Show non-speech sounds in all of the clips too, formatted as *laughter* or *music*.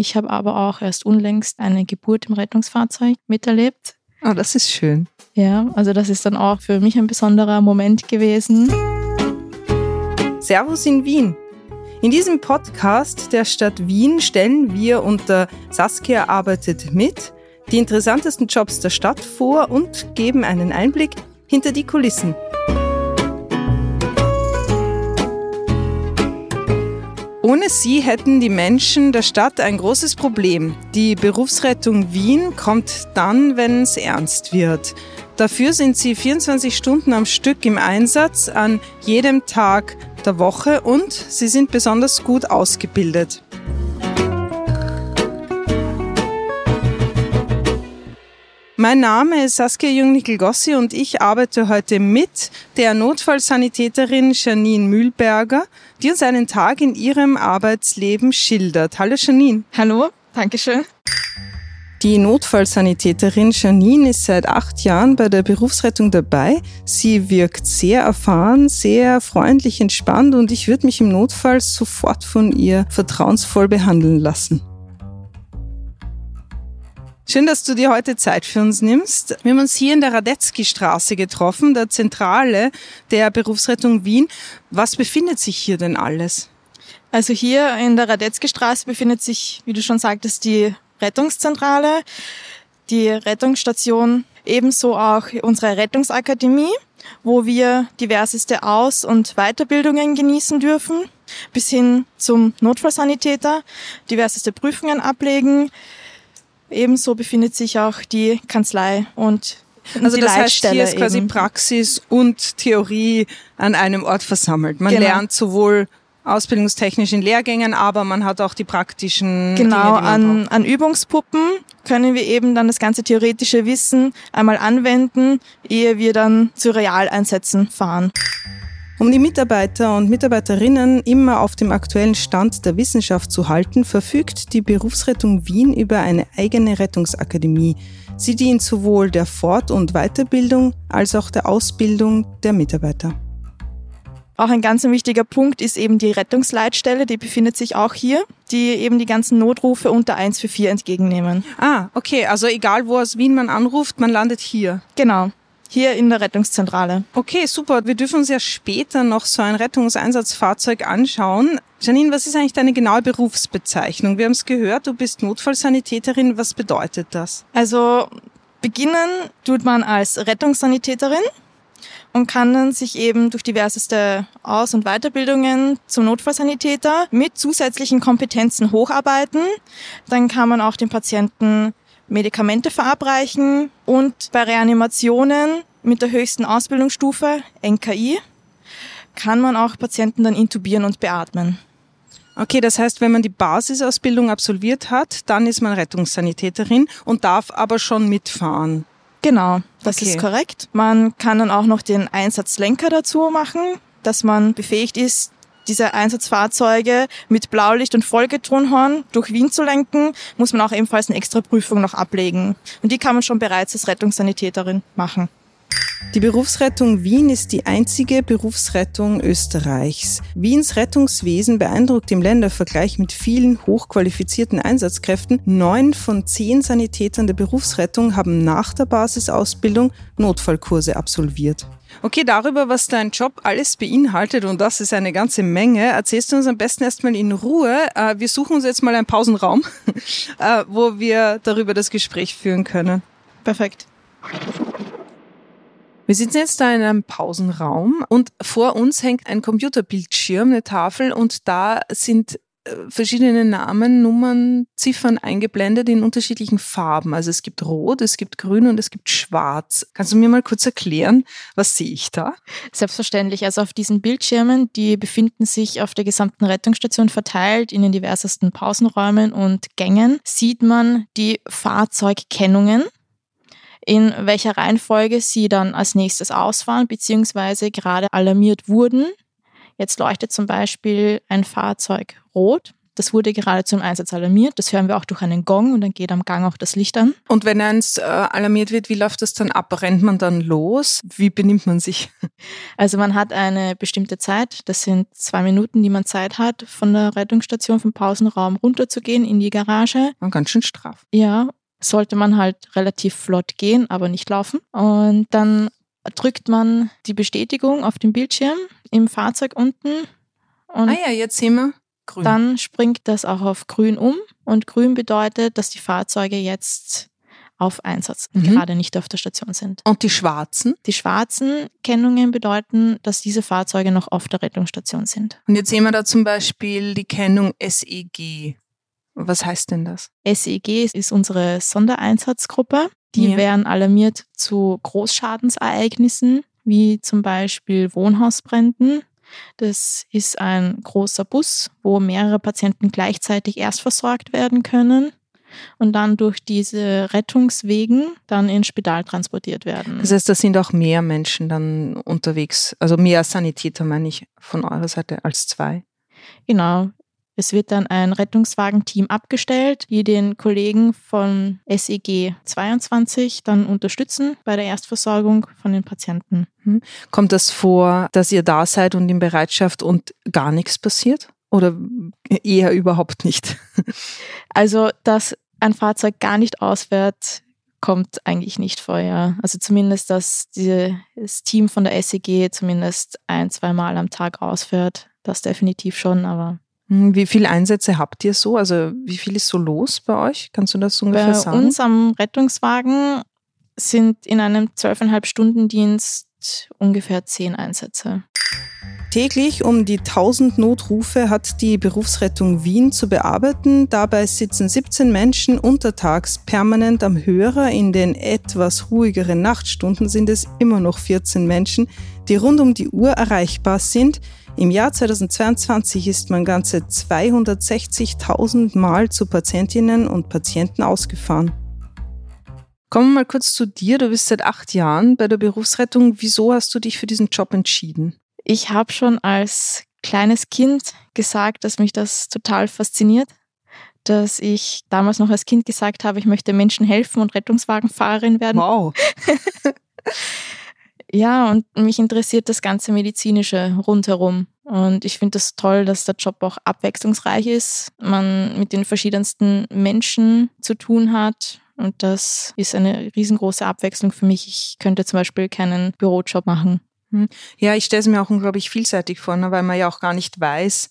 Ich habe aber auch erst unlängst eine Geburt im Rettungsfahrzeug miterlebt. Oh, das ist schön. Ja, also das ist dann auch für mich ein besonderer Moment gewesen. Servus in Wien. In diesem Podcast der Stadt Wien stellen wir unter Saskia arbeitet mit die interessantesten Jobs der Stadt vor und geben einen Einblick hinter die Kulissen. Ohne sie hätten die Menschen der Stadt ein großes Problem. Die Berufsrettung Wien kommt dann, wenn es ernst wird. Dafür sind sie 24 Stunden am Stück im Einsatz an jedem Tag der Woche und sie sind besonders gut ausgebildet. Mein Name ist Saskia Jungnickel-Gossi und ich arbeite heute mit der Notfallsanitäterin Janine Mühlberger, die uns einen Tag in ihrem Arbeitsleben schildert. Hallo Janine. Hallo, Dankeschön. Die Notfallsanitäterin Janine ist seit acht Jahren bei der Berufsrettung dabei. Sie wirkt sehr erfahren, sehr freundlich, entspannt und ich würde mich im Notfall sofort von ihr vertrauensvoll behandeln lassen. Schön, dass du dir heute Zeit für uns nimmst. Wir haben uns hier in der Radetzky-Straße getroffen, der Zentrale der Berufsrettung Wien. Was befindet sich hier denn alles? Also hier in der Radetzky-Straße befindet sich, wie du schon sagtest, die Rettungszentrale, die Rettungsstation, ebenso auch unsere Rettungsakademie, wo wir diverseste Aus- und Weiterbildungen genießen dürfen, bis hin zum Notfallsanitäter, diverseste Prüfungen ablegen, Ebenso befindet sich auch die Kanzlei und also die das heißt, hier ist quasi eben. Praxis und Theorie an einem Ort versammelt. Man Genau. lernt sowohl ausbildungstechnisch in Lehrgängen, aber man hat auch die praktischen Genau, Dinge, die man an, an Übungspuppen können wir eben dann das ganze theoretische Wissen einmal anwenden, ehe wir dann zu Realeinsätzen fahren. Um die Mitarbeiter und Mitarbeiterinnen immer auf dem aktuellen Stand der Wissenschaft zu halten, verfügt die Berufsrettung Wien über eine eigene Rettungsakademie. Sie dient sowohl der Fort- und Weiterbildung als auch der Ausbildung der Mitarbeiter. Auch ein ganz wichtiger Punkt ist eben die Rettungsleitstelle, die befindet sich auch hier, die eben die ganzen Notrufe unter 144 entgegennehmen. Ah, okay, also egal wo aus Wien man anruft, man landet hier. Genau, hier in der Rettungszentrale. Okay, super. Wir dürfen uns ja später noch so ein Rettungseinsatzfahrzeug anschauen. Janine, was ist eigentlich deine genaue Berufsbezeichnung? Wir haben es gehört, du bist Notfallsanitäterin. Was bedeutet das? Also beginnen tut man als Rettungssanitäterin und kann dann sich eben durch diverseste Aus- und Weiterbildungen zum Notfallsanitäter mit zusätzlichen Kompetenzen hocharbeiten. Dann kann man auch den Patienten Medikamente verabreichen und bei Reanimationen mit der höchsten Ausbildungsstufe, NKI, kann man auch Patienten dann intubieren und beatmen. Okay, das heißt, wenn man die Basisausbildung absolviert hat, dann ist man Rettungssanitäterin und darf aber schon mitfahren. Genau, das Okay. ist korrekt. Man kann dann auch noch den Einsatzlenker dazu machen, dass man befähigt ist, diese Einsatzfahrzeuge mit Blaulicht und Folgetronhorn durch Wien zu lenken, muss man auch ebenfalls eine extra Prüfung noch ablegen. Und die kann man schon bereits als Rettungssanitäterin machen. Die Berufsrettung Wien ist die einzige Berufsrettung Österreichs. Wiens Rettungswesen beeindruckt im Ländervergleich mit vielen hochqualifizierten Einsatzkräften. Neun von zehn Sanitätern der Berufsrettung haben nach der Basisausbildung Notfallkurse absolviert. Okay, darüber, was dein Job alles beinhaltet, und das ist eine ganze Menge, erzählst du uns am besten erstmal in Ruhe. Äh, Wir suchen uns jetzt mal einen Pausenraum, *laughs* äh, wo wir darüber das Gespräch führen können. Perfekt. Wir sitzen jetzt da in einem Pausenraum und vor uns hängt ein Computerbildschirm, eine Tafel und da sind verschiedene Namen, Nummern, Ziffern eingeblendet in unterschiedlichen Farben. Also es gibt Rot, es gibt Grün und es gibt Schwarz. Kannst du mir mal kurz erklären, was sehe ich da? Selbstverständlich. Also auf diesen Bildschirmen, die befinden sich auf der gesamten Rettungsstation verteilt in den diversesten Pausenräumen und Gängen, sieht man die Fahrzeugkennungen, in welcher Reihenfolge sie dann als nächstes ausfahren bzw. gerade alarmiert wurden. Jetzt leuchtet zum Beispiel ein Fahrzeug rot. das wurde gerade zum Einsatz alarmiert. Das hören wir auch durch einen Gong und dann geht am Gang auch das Licht an. Und wenn eins äh, alarmiert wird, wie läuft das dann ab? Rennt man dann los? Wie benimmt man sich? Also man hat eine bestimmte Zeit. Das sind zwei Minuten, die man Zeit hat, von der Rettungsstation vom Pausenraum runterzugehen in die Garage. Man ganz schön straff. Ja, sollte man halt relativ flott gehen, aber nicht laufen. Und dann drückt man die Bestätigung auf dem Bildschirm im Fahrzeug unten. Und ah ja, jetzt sehen wir grün. Dann springt das auch auf grün um. Und grün bedeutet, dass die Fahrzeuge jetzt auf Einsatz, mhm. gerade nicht auf der Station sind. Und die schwarzen? Die schwarzen Kennungen bedeuten, dass diese Fahrzeuge noch auf der Rettungsstation sind. Und jetzt sehen wir da zum Beispiel die Kennung SEG. Was heißt denn das? SEG ist unsere Sondereinsatzgruppe. Die ja. werden alarmiert zu Großschadensereignissen, wie zum Beispiel Wohnhausbränden. Das ist ein großer Bus, wo mehrere Patienten gleichzeitig erst versorgt werden können und dann durch diese Rettungswegen dann ins Spital transportiert werden. Das heißt, da sind auch mehr Menschen dann unterwegs, also mehr Sanitäter meine ich von eurer Seite als zwei. Genau. Es wird dann ein Rettungswagenteam abgestellt, die den Kollegen von SEG 22 dann unterstützen bei der Erstversorgung von den Patienten. Hm. Kommt das vor, dass ihr da seid und in Bereitschaft und gar nichts passiert? Oder eher überhaupt nicht? *laughs* Also, dass ein Fahrzeug gar nicht ausfährt, kommt eigentlich nicht vor, ja. Also zumindest, dass die, das Team von der SEG zumindest ein, zwei Mal am Tag ausfährt. Das definitiv schon, aber wie viele Einsätze habt ihr so? Also wie viel ist so los bei euch? Kannst du das ungefähr bei sagen? Bei uns am Rettungswagen sind in einem zwölfeinhalb Stunden Dienst ungefähr zehn Einsätze. Täglich um die 1000 Notrufe hat die Berufsrettung Wien zu bearbeiten. Dabei sitzen 17 Menschen untertags permanent am Hörer. In den etwas ruhigeren Nachtstunden sind es immer noch 14 Menschen, die rund um die Uhr erreichbar sind. Im Jahr 2022 ist man ganze 260.000 Mal zu Patientinnen und Patienten ausgefahren. Kommen wir mal kurz zu dir. Du bist seit acht Jahren bei der Berufsrettung. Wieso hast du dich für diesen Job entschieden? Ich habe schon als kleines Kind gesagt, dass mich das total fasziniert, dass ich damals noch als Kind gesagt habe, ich möchte Menschen helfen und Rettungswagenfahrerin werden. Wow. *laughs* Ja, und mich interessiert das ganze Medizinische rundherum. Und ich finde das toll, dass der Job auch abwechslungsreich ist, man mit den verschiedensten Menschen zu tun hat. Und das ist eine riesengroße Abwechslung für mich. Ich könnte zum Beispiel keinen Bürojob machen. Hm. Ja, ich stelle es mir auch unglaublich vielseitig vor, ne, weil man ja auch gar nicht weiß,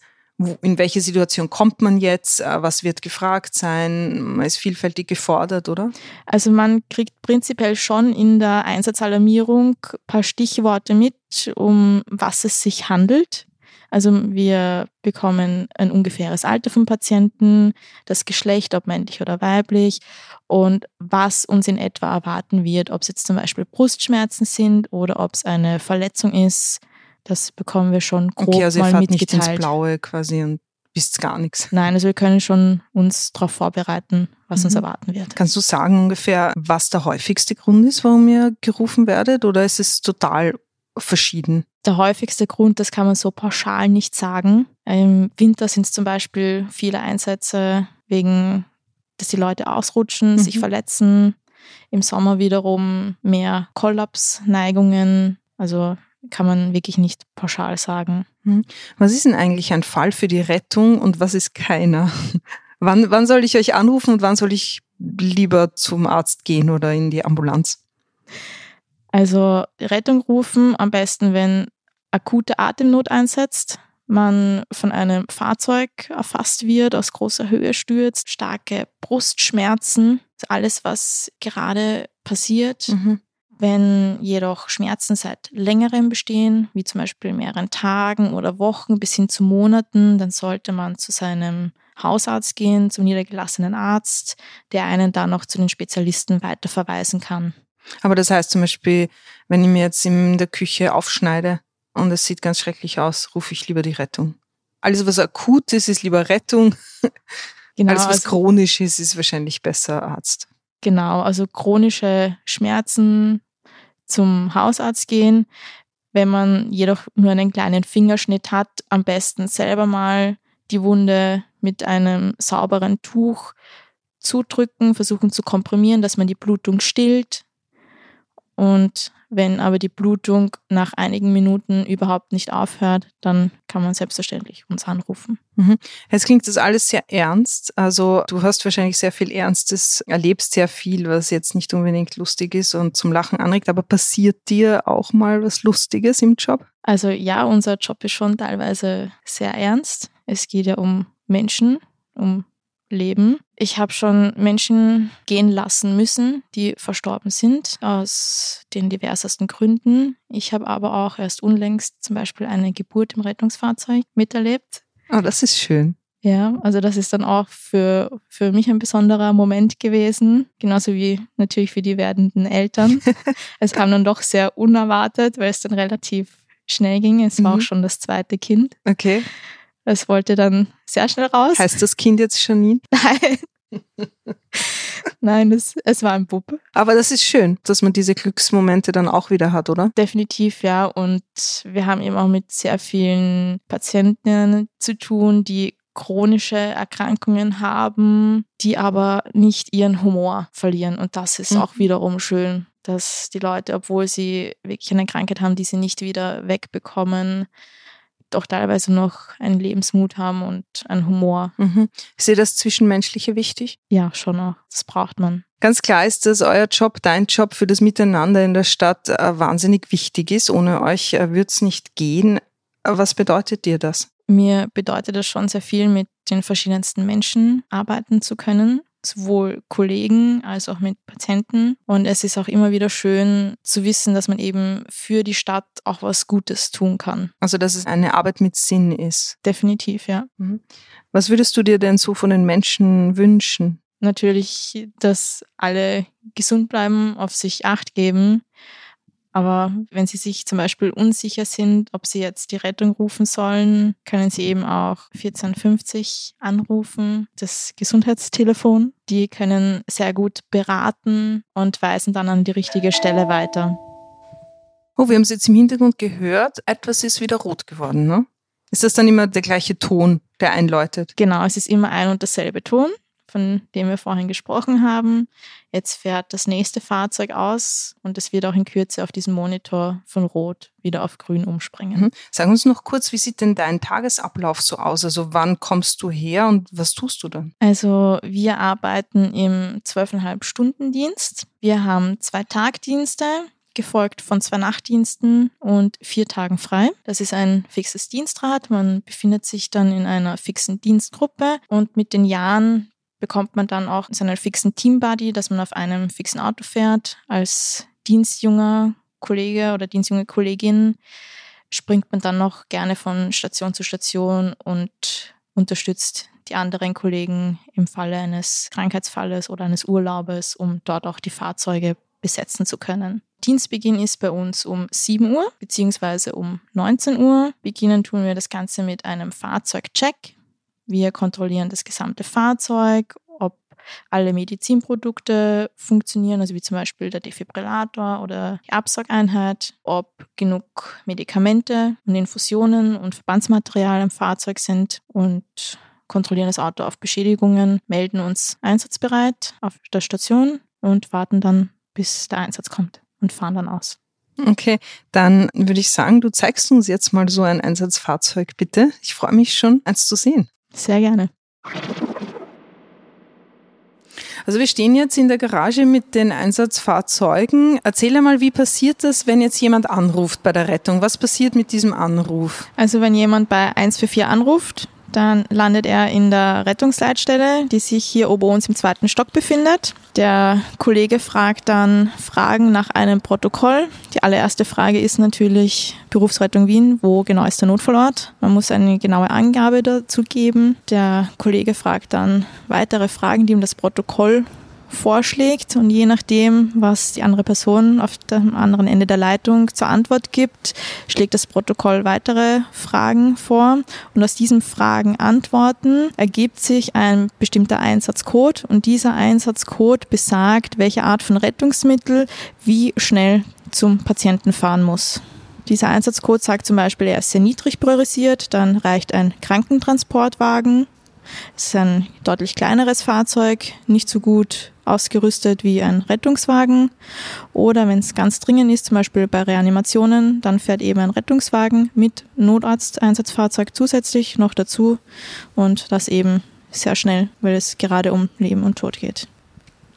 in welche Situation kommt man jetzt, äh, was wird gefragt sein, man ist vielfältig gefordert, oder? Also man kriegt prinzipiell schon in der Einsatzalarmierung ein paar Stichworte mit, um was es sich handelt. Also wir bekommen ein ungefähres Alter vom Patienten, das Geschlecht, ob männlich oder weiblich und was uns in etwa erwarten wird, ob es jetzt zum Beispiel Brustschmerzen sind oder ob es eine Verletzung ist, das bekommen wir schon grob okay, also ihr mal fahrt mitgeteilt. nicht ins Blaue quasi und wisst gar nichts. Nein, also wir können schon uns darauf vorbereiten, was mhm. uns erwarten wird. Kannst du sagen ungefähr, was der häufigste Grund ist, warum ihr gerufen werdet oder ist es total verschieden? Der häufigste Grund, das kann man so pauschal nicht sagen. Im Winter sind es zum Beispiel viele Einsätze wegen, dass die Leute ausrutschen, mhm. sich verletzen. Im Sommer wiederum mehr Kollapsneigungen, also kann man wirklich nicht pauschal sagen. Hm. Was ist denn eigentlich ein Fall für die Rettung und was ist keiner? *laughs* wann, wann soll ich euch anrufen und wann soll ich lieber zum Arzt gehen oder in die Ambulanz? Also Rettung rufen am besten, wenn akute Atemnot einsetzt, man von einem Fahrzeug erfasst wird, aus großer Höhe stürzt, starke Brustschmerzen, alles, was gerade passiert. Mhm. Wenn jedoch Schmerzen seit längerem bestehen, wie zum Beispiel mehreren Tagen oder Wochen bis hin zu Monaten, dann sollte man zu seinem Hausarzt gehen, zum niedergelassenen Arzt, der einen dann noch zu den Spezialisten weiterverweisen kann. Aber das heißt zum Beispiel, wenn ich mir jetzt in der Küche aufschneide und es sieht ganz schrecklich aus, rufe ich lieber die Rettung. Alles, was akut ist, ist lieber Rettung. *laughs* Genau, Alles, was also, chronisch ist, ist wahrscheinlich besser Arzt. Genau, also chronische Schmerzen, zum Hausarzt gehen. Wenn man jedoch nur einen kleinen Fingerschnitt hat, am besten selber mal die Wunde mit einem sauberen Tuch zudrücken, versuchen zu komprimieren, dass man die Blutung stillt. Und wenn aber die Blutung nach einigen Minuten überhaupt nicht aufhört, dann kann man selbstverständlich uns anrufen. Mhm. Jetzt klingt das alles sehr ernst. Also du hast wahrscheinlich sehr viel Ernstes, erlebst sehr viel, was jetzt nicht unbedingt lustig ist und zum Lachen anregt. Aber passiert dir auch mal was Lustiges im Job? Also ja, unser Job ist schon teilweise sehr ernst. Es geht ja um Menschen, um Leben. Ich habe schon Menschen gehen lassen müssen, die verstorben sind, aus den diversesten Gründen. Ich habe aber auch erst unlängst zum Beispiel eine Geburt im Rettungsfahrzeug miterlebt. Oh, das ist schön. Ja, also das ist dann auch für, für mich ein besonderer Moment gewesen, genauso wie natürlich für die werdenden Eltern. *laughs* es kam dann doch sehr unerwartet, weil es dann relativ schnell ging. Es war mhm. auch schon das zweite Kind. Okay. Es wollte dann sehr schnell raus. Heißt das Kind jetzt Janine? *laughs* Nein. Nein, es, es war ein Bub. Aber das ist schön, dass man diese Glücksmomente dann auch wieder hat, oder? Definitiv, ja. Und wir haben eben auch mit sehr vielen Patienten zu tun, die chronische Erkrankungen haben, die aber nicht ihren Humor verlieren. Und das ist mhm. auch wiederum schön, dass die Leute, obwohl sie wirklich eine Krankheit haben, die sie nicht wieder wegbekommen, doch teilweise noch einen Lebensmut haben und einen Humor. Mhm. Ist dir das Zwischenmenschliche wichtig? Ja, schon auch. Das braucht man. Ganz klar ist, dass euer Job, dein Job für das Miteinander in der Stadt äh, wahnsinnig wichtig ist. Ohne euch äh, würde es nicht gehen. Was bedeutet dir das? Mir bedeutet es schon sehr viel, mit den verschiedensten Menschen arbeiten zu können sowohl Kollegen als auch mit Patienten. Und es ist auch immer wieder schön zu wissen, dass man eben für die Stadt auch was Gutes tun kann. Also dass es eine Arbeit mit Sinn ist. Definitiv, ja. Mhm. Was würdest du dir denn so von den Menschen wünschen? Natürlich, dass alle gesund bleiben, auf sich acht geben aber wenn Sie sich zum Beispiel unsicher sind, ob Sie jetzt die Rettung rufen sollen, können Sie eben auch 1450 anrufen, das Gesundheitstelefon. Die können sehr gut beraten und weisen dann an die richtige Stelle weiter. Oh, wir haben es jetzt im Hintergrund gehört, etwas ist wieder rot geworden, ne? Ist das dann immer der gleiche Ton, der einläutet? Genau, es ist immer ein und derselbe Ton von dem wir vorhin gesprochen haben. Jetzt fährt das nächste Fahrzeug aus und es wird auch in Kürze auf diesem Monitor von Rot wieder auf Grün umspringen. Mhm. Sag uns noch kurz, wie sieht denn dein Tagesablauf so aus? Also wann kommst du her und was tust du dann? Also wir arbeiten im 12,5 Stunden Dienst. Wir haben zwei Tagdienste gefolgt von zwei Nachtdiensten und vier Tagen frei. Das ist ein fixes Dienstrad. Man befindet sich dann in einer fixen Dienstgruppe und mit den Jahren bekommt man dann auch seinen fixen Teambuddy, dass man auf einem fixen Auto fährt. Als dienstjunger Kollege oder dienstjunge Kollegin springt man dann noch gerne von Station zu Station und unterstützt die anderen Kollegen im Falle eines Krankheitsfalles oder eines Urlaubes, um dort auch die Fahrzeuge besetzen zu können. Dienstbeginn ist bei uns um 7 Uhr bzw. um 19 Uhr. Beginnen tun wir das Ganze mit einem Fahrzeugcheck. Wir kontrollieren das gesamte Fahrzeug, ob alle Medizinprodukte funktionieren, also wie zum Beispiel der Defibrillator oder die Absaugeinheit, ob genug Medikamente und Infusionen und Verbandsmaterial im Fahrzeug sind und kontrollieren das Auto auf Beschädigungen, melden uns einsatzbereit auf der Station und warten dann, bis der Einsatz kommt und fahren dann aus. Okay, dann würde ich sagen, du zeigst uns jetzt mal so ein Einsatzfahrzeug, bitte. Ich freue mich schon, eins zu sehen. Sehr gerne. Also wir stehen jetzt in der Garage mit den Einsatzfahrzeugen. Erzähl einmal, wie passiert das, wenn jetzt jemand anruft bei der Rettung? Was passiert mit diesem Anruf? Also wenn jemand bei 144 anruft, dann landet er in der Rettungsleitstelle, die sich hier oben uns im zweiten Stock befindet. Der Kollege fragt dann Fragen nach einem Protokoll. Die allererste Frage ist natürlich Berufsrettung Wien, wo genau ist der Notfallort? Man muss eine genaue Angabe dazu geben. Der Kollege fragt dann weitere Fragen, die ihm das Protokoll vorschlägt und je nachdem, was die andere Person auf dem anderen Ende der Leitung zur Antwort gibt, schlägt das Protokoll weitere Fragen vor. Und aus diesen Fragen Antworten ergibt sich ein bestimmter Einsatzcode. Und dieser Einsatzcode besagt, welche Art von Rettungsmittel wie schnell zum Patienten fahren muss. Dieser Einsatzcode sagt zum Beispiel, er ist sehr niedrig priorisiert, dann reicht ein Krankentransportwagen Es ist ein deutlich kleineres Fahrzeug, nicht so gut ausgerüstet wie ein Rettungswagen. Oder wenn es ganz dringend ist, zum Beispiel bei Reanimationen, dann fährt eben ein Rettungswagen mit Notarzteinsatzfahrzeug zusätzlich noch dazu und das eben sehr schnell, weil es gerade um Leben und Tod geht.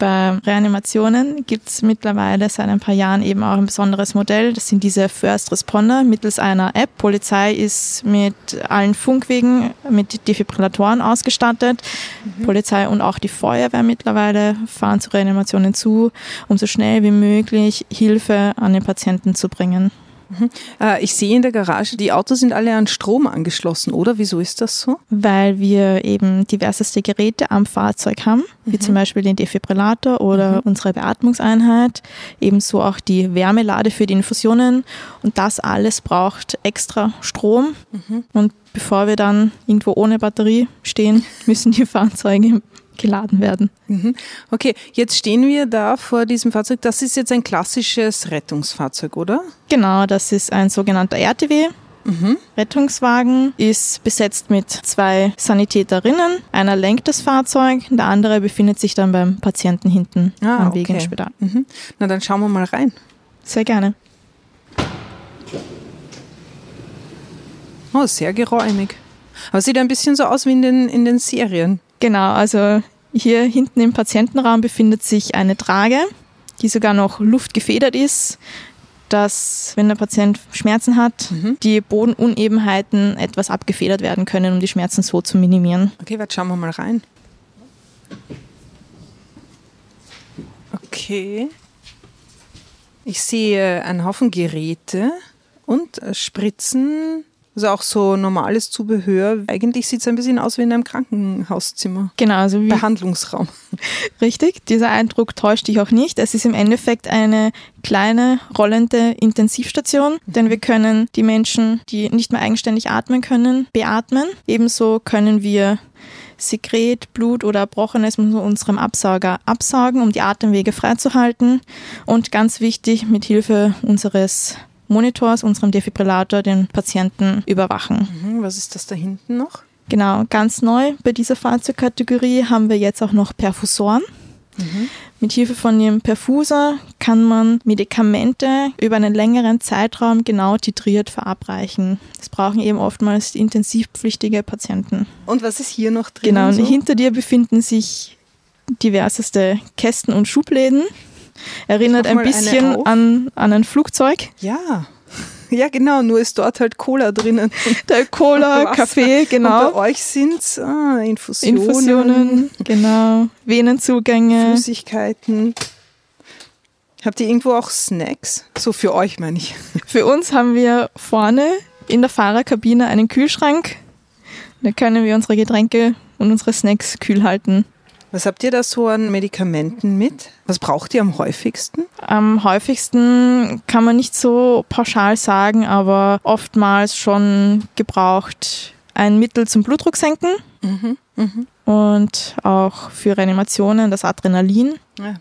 Bei Reanimationen gibt es mittlerweile seit ein paar Jahren eben auch ein besonderes Modell. Das sind diese First Responder mittels einer App. Polizei ist mit allen Funkwegen mit Defibrillatoren ausgestattet. Mhm. Polizei und auch die Feuerwehr mittlerweile fahren zu Reanimationen zu, um so schnell wie möglich Hilfe an den Patienten zu bringen. Mhm. Äh, ich sehe in der Garage, die Autos sind alle an Strom angeschlossen, oder? Wieso ist das so? Weil wir eben diverseste Geräte am Fahrzeug haben, wie mhm. zum Beispiel den Defibrillator oder mhm. unsere Beatmungseinheit, ebenso auch die Wärmelade für die Infusionen. Und das alles braucht extra Strom. Mhm. Und bevor wir dann irgendwo ohne Batterie stehen, *laughs* müssen die Fahrzeuge geladen werden. Mhm. Okay, jetzt stehen wir da vor diesem Fahrzeug. Das ist jetzt ein klassisches Rettungsfahrzeug, oder? Genau, das ist ein sogenannter RTW. Mhm. Rettungswagen ist besetzt mit zwei Sanitäterinnen. Einer lenkt das Fahrzeug, der andere befindet sich dann beim Patienten hinten ah, am Weg okay. ins Spital. Mhm. Na, dann schauen wir mal rein. Sehr gerne. Oh, sehr geräumig. Aber sieht ein bisschen so aus wie in den, in den Serien. Genau, also hier hinten im Patientenraum befindet sich eine Trage, die sogar noch luftgefedert ist, dass, wenn der Patient Schmerzen hat, mhm. die Bodenunebenheiten etwas abgefedert werden können, um die Schmerzen so zu minimieren. Okay, jetzt schauen wir mal rein. Okay. Ich sehe einen Haufen Geräte und Spritzen, also auch so normales Zubehör. Eigentlich sieht es ein bisschen aus wie in einem Krankenhauszimmer. Genau, also wie Behandlungsraum. *laughs* Richtig, dieser Eindruck täuscht dich auch nicht. Es ist im Endeffekt eine kleine rollende Intensivstation, denn wir können die Menschen, die nicht mehr eigenständig atmen können, beatmen. Ebenso können wir Sekret, Blut oder Erbrochenes mit unserem Absauger absaugen, um die Atemwege freizuhalten. Und ganz wichtig, mit Hilfe unseres Monitors, unserem Defibrillator, den Patienten überwachen. Mhm, was ist das da hinten noch? Genau, ganz neu bei dieser Fahrzeugkategorie haben wir jetzt auch noch Perfusoren. Mhm. Mit Hilfe von dem Perfuser kann man Medikamente über einen längeren Zeitraum genau titriert verabreichen. Das brauchen eben oftmals intensivpflichtige Patienten. Und was ist hier noch drin? Genau, so? hinter dir befinden sich diverseste Kästen und Schubläden. Erinnert ein bisschen an, an ein Flugzeug. Ja. *laughs* Ja, genau, nur ist dort halt Cola drinnen. *laughs* Der Cola, Kaffee, genau. Und bei euch sind es ah, Infusionen. Infusionen, genau. Venenzugänge. Flüssigkeiten. Habt ihr irgendwo auch Snacks? So für euch, meine ich. *laughs* Für uns haben wir vorne in der Fahrerkabine einen Kühlschrank. Da können wir unsere Getränke und unsere Snacks kühl halten. Was habt ihr da so an Medikamenten mit? Was braucht ihr am häufigsten? Am häufigsten kann man nicht so pauschal sagen, aber oftmals schon gebraucht ein Mittel zum Blutdruck senken mhm, mh. und auch für Reanimationen das Adrenalin. Ja.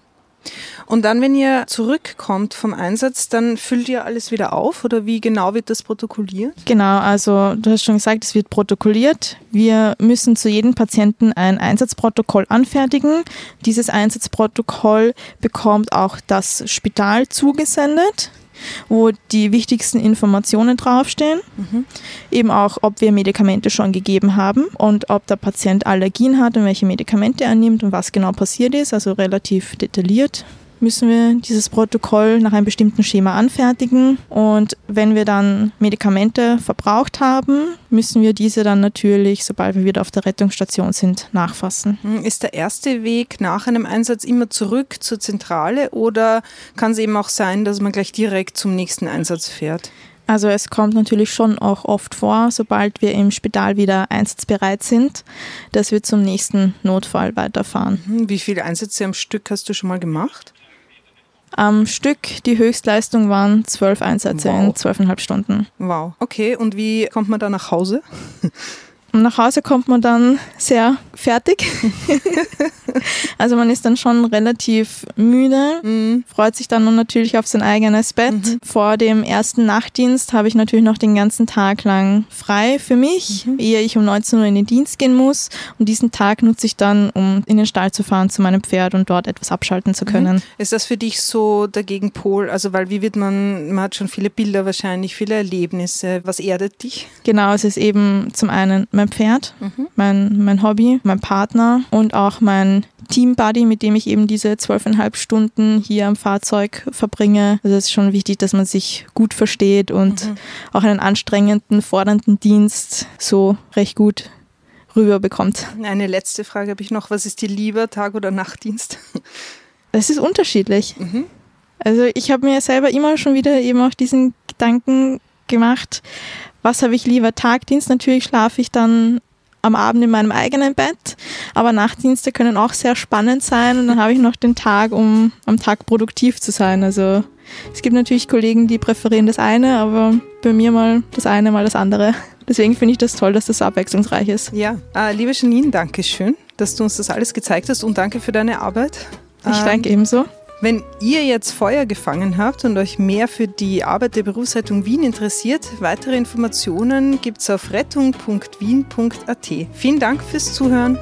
Und dann, wenn ihr zurückkommt vom Einsatz, dann füllt ihr alles wieder auf oder wie genau wird das protokolliert? Genau, also du hast schon gesagt, es wird protokolliert. Wir müssen zu jedem Patienten ein Einsatzprotokoll anfertigen. Dieses Einsatzprotokoll bekommt auch das Spital zugesendet wo die wichtigsten Informationen draufstehen. Mhm. Eben auch, ob wir Medikamente schon gegeben haben und ob der Patient Allergien hat und welche Medikamente er nimmt und was genau passiert ist. Also relativ detailliert müssen wir dieses Protokoll nach einem bestimmten Schema anfertigen. Und wenn wir dann Medikamente verbraucht haben, müssen wir diese dann natürlich, sobald wir wieder auf der Rettungsstation sind, nachfassen. Hm, ist der erste Weg nach einem Einsatz immer zurück zur Zentrale oder kann es eben auch sein, dass man gleich direkt zum nächsten Einsatz fährt? Also es kommt natürlich schon auch oft vor, sobald wir im Spital wieder einsatzbereit sind, dass wir zum nächsten Notfall weiterfahren. Hm, wie viele Einsätze am Stück hast du schon mal gemacht? Am Stück, die Höchstleistung waren zwölf Einsätze wow. in zwölfeinhalb Stunden. Wow. Okay, und wie kommt man da nach Hause? Nach Hause kommt man dann sehr fertig. *laughs* Also man ist dann schon relativ müde, mhm. freut sich dann natürlich auf sein eigenes Bett. Mhm. Vor dem ersten Nachtdienst habe ich natürlich noch den ganzen Tag lang frei für mich, mhm. ehe ich um 19 Uhr in den Dienst gehen muss. Und diesen Tag nutze ich dann, um in den Stall zu fahren zu meinem Pferd und dort etwas abschalten zu können. Mhm. Ist das für dich so der Gegenpol? Also weil wie wird man, man hat schon viele Bilder wahrscheinlich, viele Erlebnisse. Was erdet dich? Genau, es ist eben zum einen mein Pferd, mhm. mein, mein Hobby, mein Partner und auch mein Teambuddy, mit dem ich eben diese zwölfeinhalb Stunden hier am Fahrzeug verbringe. Also es ist schon wichtig, dass man sich gut versteht und mhm. auch einen anstrengenden, fordernden Dienst so recht gut rüberbekommt. Eine letzte Frage habe ich noch. Was ist dir lieber, Tag- oder Nachtdienst? Das ist unterschiedlich. Mhm. Also ich habe mir selber immer schon wieder eben auch diesen Gedanken gemacht, was habe ich lieber? Tagdienst, natürlich schlafe ich dann am Abend in meinem eigenen Bett, aber Nachtdienste können auch sehr spannend sein und dann habe ich noch den Tag, um am Tag produktiv zu sein. Also es gibt natürlich Kollegen, die präferieren das eine, aber bei mir mal das eine, mal das andere. Deswegen finde ich das toll, dass das abwechslungsreich ist. Ja, äh, liebe Janine, danke schön, dass du uns das alles gezeigt hast und danke für deine Arbeit. Ich danke ähm, ebenso. Wenn ihr jetzt Feuer gefangen habt und euch mehr für die Arbeit der Berufsrettung Wien interessiert, weitere Informationen gibt es auf rettung.wien.at. Vielen Dank fürs Zuhören.